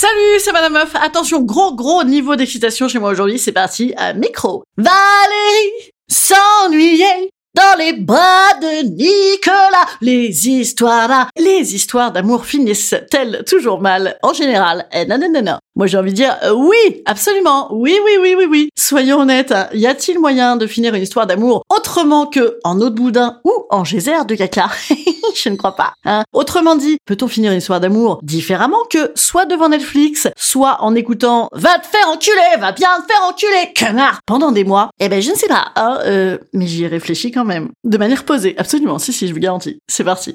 Salut, c'est Madame Meuf. Attention, gros gros niveau d'excitation chez moi aujourd'hui. C'est parti, à micro. Valérie s'ennuyer dans les bras de Nicolas. Les histoires les histoires d'amour finissent-elles toujours mal? En général Eh non. Moi j'ai envie de dire euh, oui, absolument. Oui, oui, oui, oui, oui. Soyons honnêtes, y a-t-il moyen de finir une histoire d'amour autrement que en eau de boudin ou en geyser de caca? Je ne crois pas. Hein. Autrement dit, peut-on finir une histoire d'amour différemment que soit devant Netflix, soit en écoutant Va te faire enculer, va bien te faire enculer, connard pendant des mois Eh ben je ne sais pas. Hein, euh, mais j'y ai réfléchi quand même. De manière posée, absolument. Si, si, je vous garantis. C'est parti.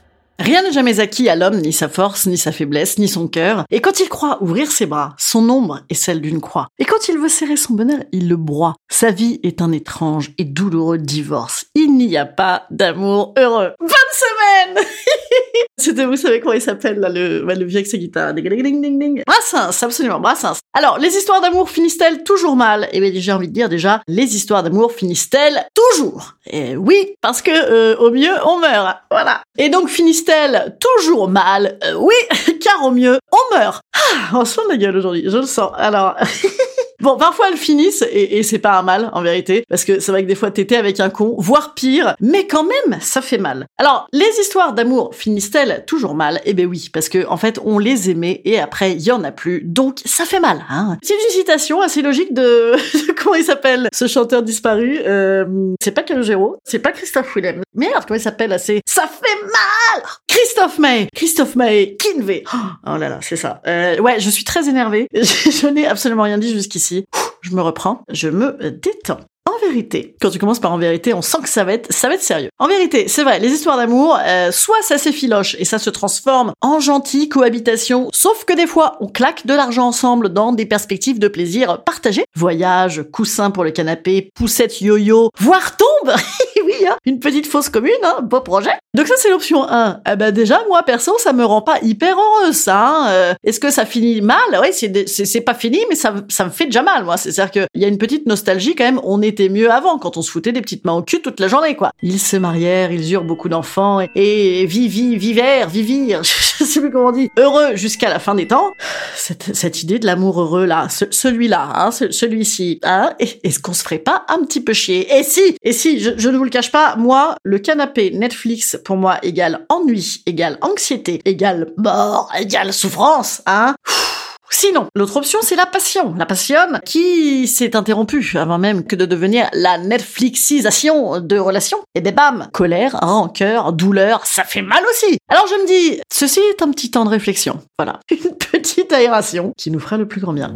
Rien n'est jamais acquis à l'homme, ni sa force, ni sa faiblesse, ni son cœur. Et quand il croit ouvrir ses bras, son ombre est celle d'une croix. Et quand il veut serrer son bonheur, il le broie. Sa vie est un étrange et douloureux divorce. Il n'y a pas d'amour heureux. Bonne semaine C'était, vous savez comment il s'appelle, là, le, vieux avec sa guitare. Ding, ding, ding, ding. Brassens, absolument, Brassens. Alors, les histoires d'amour finissent-elles toujours mal? Eh bien, j'ai envie de dire déjà, les histoires d'amour finissent-elles toujours? Et oui, parce que euh, au mieux, on meurt. Voilà. Et donc, toujours mal? Euh, Oui, car au mieux, on meurt. Ah, on se fout de gueule aujourd'hui, je le sens. Alors... Bon, parfois elles finissent et, et c'est pas un mal en vérité, parce que c'est vrai que des fois t'étais avec un con, voire pire, mais quand même ça fait mal. Alors les histoires d'amour finissent-elles toujours mal? Eh ben oui, parce que en fait on les aimait et après il y en a plus, donc ça fait mal. Hein c'est une citation assez logique de comment il s'appelle ce chanteur disparu euh, C'est pas Calogero, c'est pas Christophe Willem. Merde, comment il s'appelle C'est ça fait mal. Christophe May, Christophe May, Kinvey. Oh là là, c'est ça. Euh, ouais, je suis très énervée. je n'ai absolument rien dit jusqu'ici. Je me reprends, je me détends. En vérité, quand tu commences par en vérité, on sent que ça va être, ça va être sérieux. En vérité, c'est vrai, les histoires d'amour, euh, soit ça s'effiloche et ça se transforme en gentille cohabitation, sauf que des fois, on claque de l'argent ensemble dans des perspectives de plaisir partagé. Voyage, coussin pour le canapé, poussette yo-yo, voire tombe hein, une petite fausse commune, hein, beau projet. Donc ça, c'est l'option 1. Eh ben déjà, moi, perso, ça me rend pas hyper heureuse, ça. Hein. Euh, Est-ce que ça finit mal? Oui, c'est pas fini, mais ça, ça me fait déjà mal, moi. C'est-à-dire qu'il y a une petite nostalgie quand même. On était mieux avant, quand on se foutait des petites mains au cul toute la journée, quoi. Ils se marièrent, ils eurent beaucoup d'enfants, et, et vivi, vivèrent, vivirent, je sais plus comment on dit, heureux jusqu'à la fin des temps. Cette, cette idée de l'amour heureux, là, ce- celui-là, hein, ce- celui-ci, hein, est-ce qu'on se ferait pas un petit peu chier? Et si, et si, je, je ne vous le cache pas, moi, le canapé Netflix, pour moi, égale ennui, égale anxiété, égale mort, égale souffrance, hein Sinon, l'autre option, c'est la passion. La passion qui s'est interrompue avant même que de devenir la Netflixisation de relations. Et ben bam, colère, rancœur, douleur, ça fait mal aussi. Alors je me dis, ceci est un petit temps de réflexion. Voilà, une petite aération qui nous fera le plus grand bien.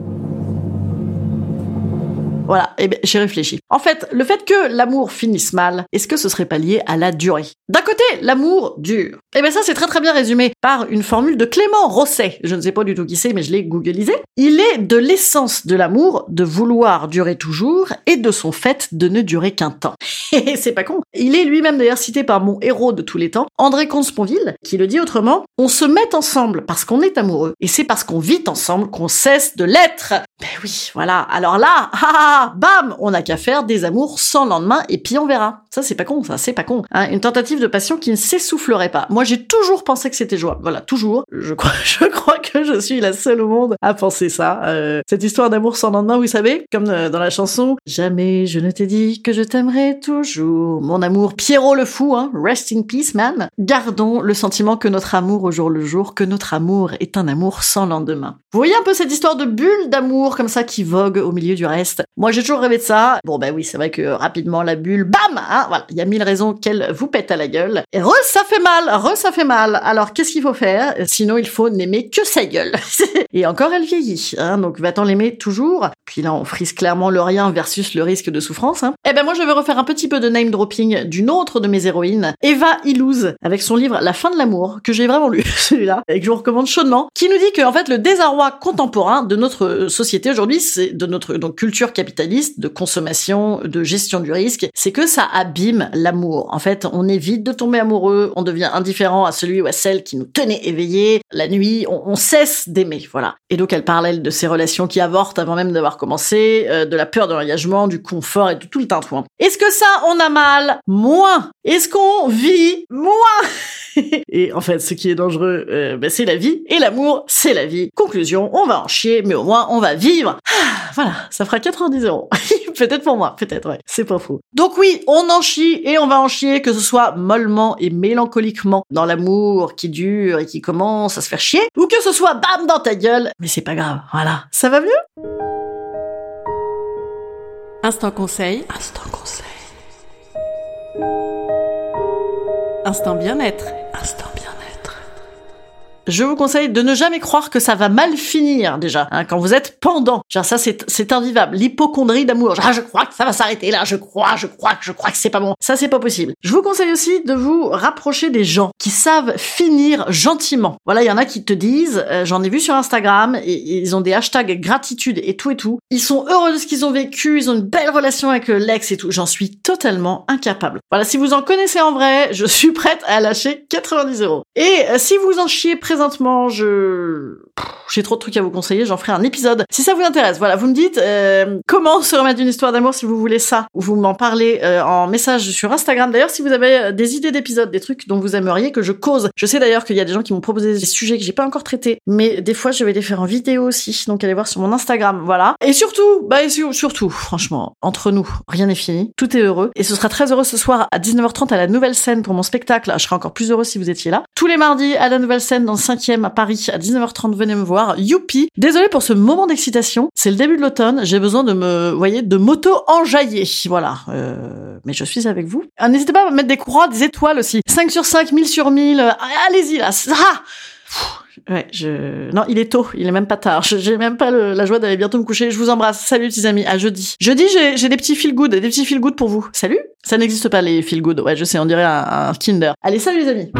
Voilà, et ben j'ai réfléchi. En fait, le fait que l'amour finisse mal, est-ce que ce serait pas lié à la durée? D'un côté, l'amour dure. Et ben ça c'est très très bien résumé par une formule de Clément Rosset. Je ne sais pas du tout qui c'est, mais je l'ai googlisé. Il est de l'essence de l'amour de vouloir durer toujours et de son fait de ne durer qu'un temps. Et c'est pas con. Il est lui-même d'ailleurs cité par mon héros de tous les temps, André Comte-Sponville, qui le dit autrement, on se met ensemble parce qu'on est amoureux, et c'est parce qu'on vit ensemble qu'on cesse de l'être. Ben oui, voilà. Alors là, ah, Ah, bam, on n'a qu'à faire des amours sans lendemain et puis on verra. Ça, c'est pas con, ça, c'est pas con. Hein, une tentative de passion qui ne s'essoufflerait pas. Moi, j'ai toujours pensé que c'était jouable. Voilà, toujours. Je crois, je crois que je suis la seule au monde à penser ça. Euh, cette histoire d'amour sans lendemain, vous savez, comme euh, dans la chanson Jamais je ne t'ai dit que je t'aimerais toujours. Mon amour, Pierrot le fou, hein, rest in peace, man. Gardons le sentiment que notre amour au jour le jour, que notre amour est un amour sans lendemain. Vous voyez un peu cette histoire de bulle d'amour comme ça qui vogue au milieu du reste? J'ai toujours rêvé de ça. Bon, ben oui, c'est vrai que rapidement la bulle, bam, hein, voilà, il y a mille raisons qu'elle vous pète à la gueule. Et re, ça fait mal, re, ça fait mal. Alors, qu'est-ce qu'il faut faire? Sinon, il faut n'aimer que sa gueule. Et encore, elle vieillit, hein, donc va-t-on l'aimer toujours? Puis là, on frise clairement le rien versus le risque de souffrance. Hein. Eh ben moi, je vais refaire un petit peu de name dropping d'une autre de mes héroïnes, Eva Illouz, avec son livre La fin de l'amour, que j'ai vraiment lu, celui-là, et que je vous recommande chaudement, qui nous dit que en fait, le désarroi contemporain de notre société aujourd'hui, c'est de notre donc culture de consommation, de gestion du risque, c'est que ça abîme l'amour. En fait, on évite de tomber amoureux, on devient indifférent à celui ou à celle qui nous tenait éveillés. La nuit, on, cesse d'aimer, voilà. Et donc elle parlait de ces relations qui avortent avant même d'avoir commencé, euh, de la peur de l'engagement, du confort et de tout le tintouin. Est-ce que ça, on a mal? Moins. Est-ce qu'on vit Moins? et en fait, ce qui est dangereux, euh, ben, c'est la vie. Et l'amour, c'est la vie. Conclusion, on va en chier, mais au moins, on va vivre. Ah, voilà, ça fera 90 peut-être pour moi, peut-être, ouais. C'est pas faux. Donc oui, on en chie et on va en chier, que ce soit mollement et mélancoliquement dans l'amour qui dure et qui commence à se faire chier, ou que ce soit bam dans ta gueule. Mais c'est pas grave, voilà. Ça va mieux? Instant conseil. Instant conseil. Instant bien-être. Je vous conseille de ne jamais croire que ça va mal finir déjà hein, quand vous êtes pendant. Genre ça c'est c'est invivable. L'hypochondrie d'amour. Ah, je crois que ça va s'arrêter là. Je crois, je crois, je crois que c'est pas bon. Ça c'est pas possible. Je vous conseille aussi de vous rapprocher des gens qui savent finir gentiment. Voilà, il y en a qui te disent, euh, j'en ai vu sur Instagram, et, ils ont des hashtags gratitude et tout et tout. Ils sont heureux de ce qu'ils ont vécu, ils ont une belle relation avec l'ex et tout. J'en suis totalement incapable. Voilà, si vous en connaissez en vrai, je suis prête à lâcher 90 euros. Et euh, si vous en chiez présentement, je j'ai trop de trucs à vous conseiller, j'en ferai un épisode. Si ça vous intéresse, voilà, vous me dites euh, comment se remettre une histoire d'amour si vous voulez ça, ou vous m'en parlez euh, en message sur Instagram. D'ailleurs, si vous avez euh, des idées d'épisodes, des trucs dont vous aimeriez que je cause. Je sais d'ailleurs qu'il y a des gens qui m'ont proposé des sujets que j'ai pas encore traités, mais des fois je vais les faire en vidéo aussi, donc allez voir sur mon Instagram, voilà. Et surtout, bah surtout, franchement, entre nous, rien n'est fini, tout est heureux, et ce sera très heureux ce soir à 19h30 à la nouvelle scène pour mon spectacle. Je serai encore plus heureux si vous étiez là. Tous les mardis à la nouvelle scène dans 5e à Paris à 19h30, venez me voir Youpi Désolé pour ce moment d'excitation. C'est le début de l'automne. J'ai besoin de me, voyez, de moto enjailler. Voilà. Euh, mais je suis avec vous. Ah, n'hésitez pas à mettre des croix, des étoiles aussi. 5 sur 5, 1000 sur 1000. Euh, allez-y là. Ah Ouais, je... Non, il est tôt, il est même pas tard. J'ai même pas la joie d'aller bientôt me coucher. Je vous embrasse. Salut, petits amis. À jeudi. Jeudi, j'ai des petits feel good, des petits feel good pour vous. Salut. Ça n'existe pas les feel good. Ouais, je sais, on dirait un, un Kinder. Allez, salut les amis.